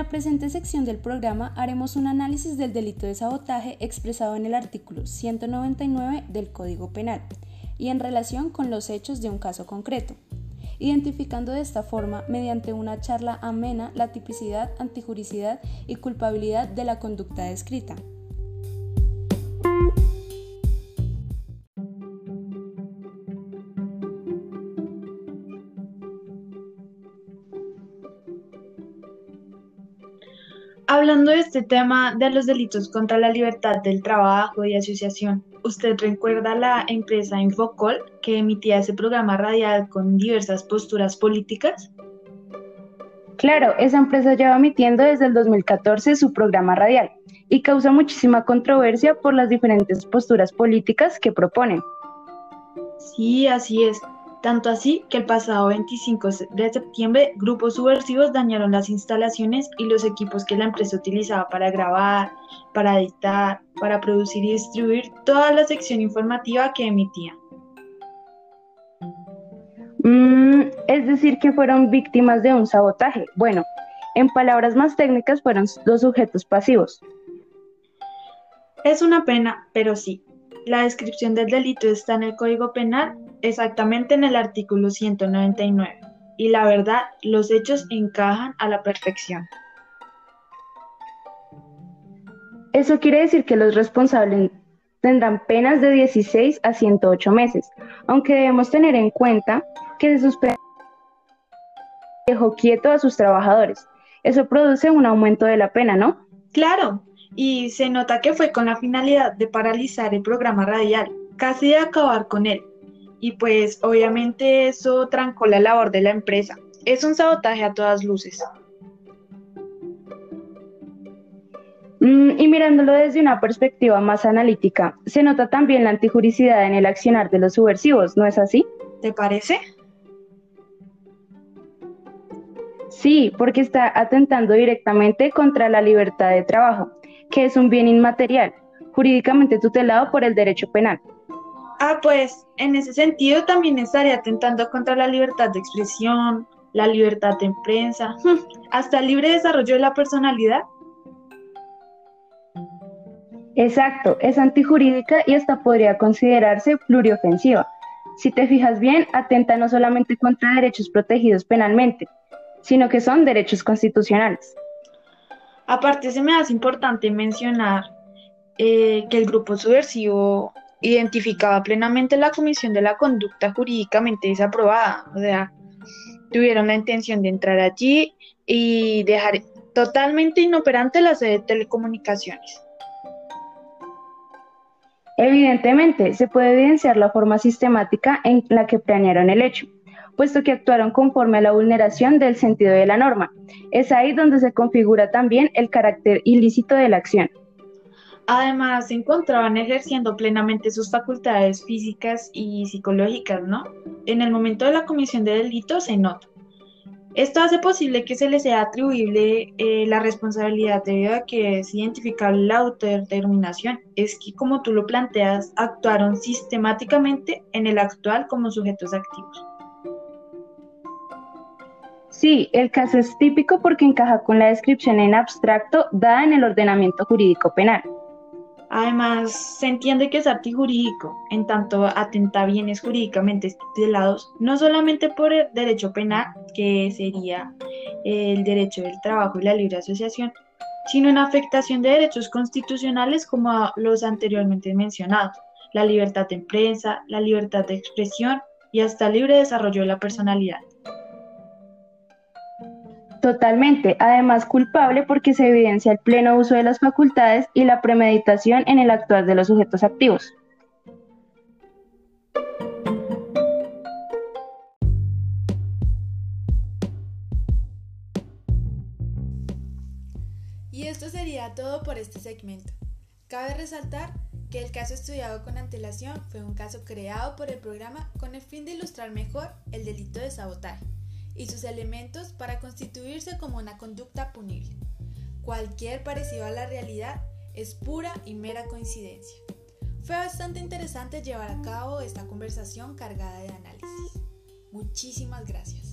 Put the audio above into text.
la presente sección del programa haremos un análisis del delito de sabotaje expresado en el artículo 199 del Código Penal y en relación con los hechos de un caso concreto, identificando de esta forma, mediante una charla amena, la tipicidad, antijuricidad y culpabilidad de la conducta descrita. Hablando de este tema de los delitos contra la libertad del trabajo y asociación, ¿usted recuerda la empresa Infocol que emitía ese programa radial con diversas posturas políticas? Claro, esa empresa lleva emitiendo desde el 2014 su programa radial y causa muchísima controversia por las diferentes posturas políticas que proponen. Sí, así es. Tanto así que el pasado 25 de septiembre grupos subversivos dañaron las instalaciones y los equipos que la empresa utilizaba para grabar, para editar, para producir y distribuir toda la sección informativa que emitía. Mm, es decir, que fueron víctimas de un sabotaje. Bueno, en palabras más técnicas fueron dos sujetos pasivos. Es una pena, pero sí. La descripción del delito está en el Código Penal exactamente en el artículo 199. Y la verdad, los hechos encajan a la perfección. Eso quiere decir que los responsables tendrán penas de 16 a 108 meses, aunque debemos tener en cuenta que se suspendió dejó quieto a sus trabajadores. Eso produce un aumento de la pena, ¿no? Claro, y se nota que fue con la finalidad de paralizar el programa radial, casi de acabar con él, y pues obviamente eso trancó la labor de la empresa. Es un sabotaje a todas luces. Mm, y mirándolo desde una perspectiva más analítica, se nota también la antijuricidad en el accionar de los subversivos, ¿no es así? ¿Te parece? Sí, porque está atentando directamente contra la libertad de trabajo, que es un bien inmaterial, jurídicamente tutelado por el derecho penal. Ah, pues en ese sentido también estaría atentando contra la libertad de expresión, la libertad de prensa, hasta el libre desarrollo de la personalidad. Exacto, es antijurídica y hasta podría considerarse pluriofensiva. Si te fijas bien, atenta no solamente contra derechos protegidos penalmente, sino que son derechos constitucionales. Aparte, se me hace importante mencionar eh, que el grupo subversivo identificaba plenamente la comisión de la conducta jurídicamente desaprobada, o sea, tuvieron la intención de entrar allí y dejar totalmente inoperante la sede de telecomunicaciones. Evidentemente, se puede evidenciar la forma sistemática en la que planearon el hecho, puesto que actuaron conforme a la vulneración del sentido de la norma. Es ahí donde se configura también el carácter ilícito de la acción. Además, se encontraban ejerciendo plenamente sus facultades físicas y psicológicas, ¿no? En el momento de la comisión de delito se nota. Esto hace posible que se les sea atribuible eh, la responsabilidad debido a que es identificable la autodeterminación. Es que, como tú lo planteas, actuaron sistemáticamente en el actual como sujetos activos. Sí, el caso es típico porque encaja con la descripción en abstracto dada en el ordenamiento jurídico penal. Además, se entiende que es jurídico, en tanto atenta bienes jurídicamente tutelados, no solamente por el derecho penal, que sería el derecho del trabajo y la libre asociación, sino en afectación de derechos constitucionales como los anteriormente mencionados, la libertad de prensa, la libertad de expresión y hasta el libre desarrollo de la personalidad. Totalmente, además culpable porque se evidencia el pleno uso de las facultades y la premeditación en el actuar de los sujetos activos. Y esto sería todo por este segmento. Cabe resaltar que el caso estudiado con antelación fue un caso creado por el programa con el fin de ilustrar mejor el delito de sabotaje y sus elementos para constituirse como una conducta punible. Cualquier parecido a la realidad es pura y mera coincidencia. Fue bastante interesante llevar a cabo esta conversación cargada de análisis. Muchísimas gracias.